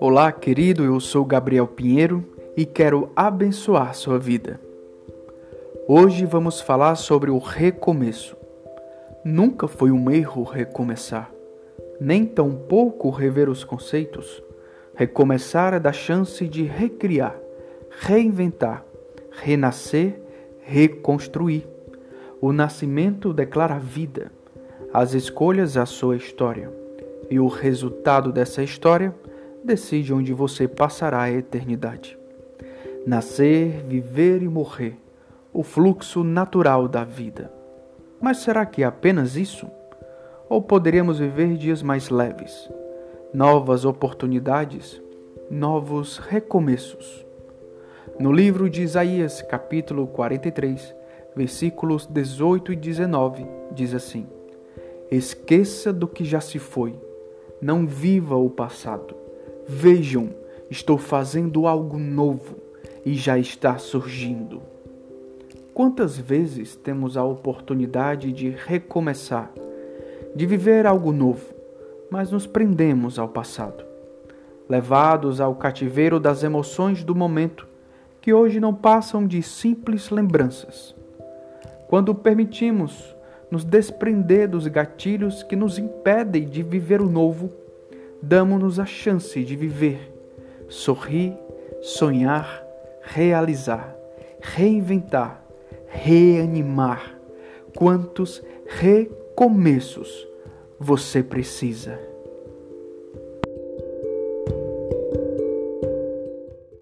Olá, querido, eu sou Gabriel Pinheiro e quero abençoar sua vida. Hoje vamos falar sobre o recomeço. Nunca foi um erro recomeçar, nem tampouco rever os conceitos. Recomeçar é dar chance de recriar, reinventar, renascer, reconstruir. O nascimento declara vida, as escolhas a sua história, e o resultado dessa história decide onde você passará a eternidade. Nascer, viver e morrer, o fluxo natural da vida. Mas será que é apenas isso? Ou poderíamos viver dias mais leves, novas oportunidades, novos recomeços? No livro de Isaías, capítulo 43, versículos 18 e 19, diz assim: Esqueça do que já se foi, não viva o passado Vejam, estou fazendo algo novo e já está surgindo. Quantas vezes temos a oportunidade de recomeçar, de viver algo novo, mas nos prendemos ao passado, levados ao cativeiro das emoções do momento, que hoje não passam de simples lembranças. Quando permitimos nos desprender dos gatilhos que nos impedem de viver o novo, damos-nos a chance de viver, sorrir, sonhar, realizar, reinventar, reanimar. Quantos recomeços você precisa?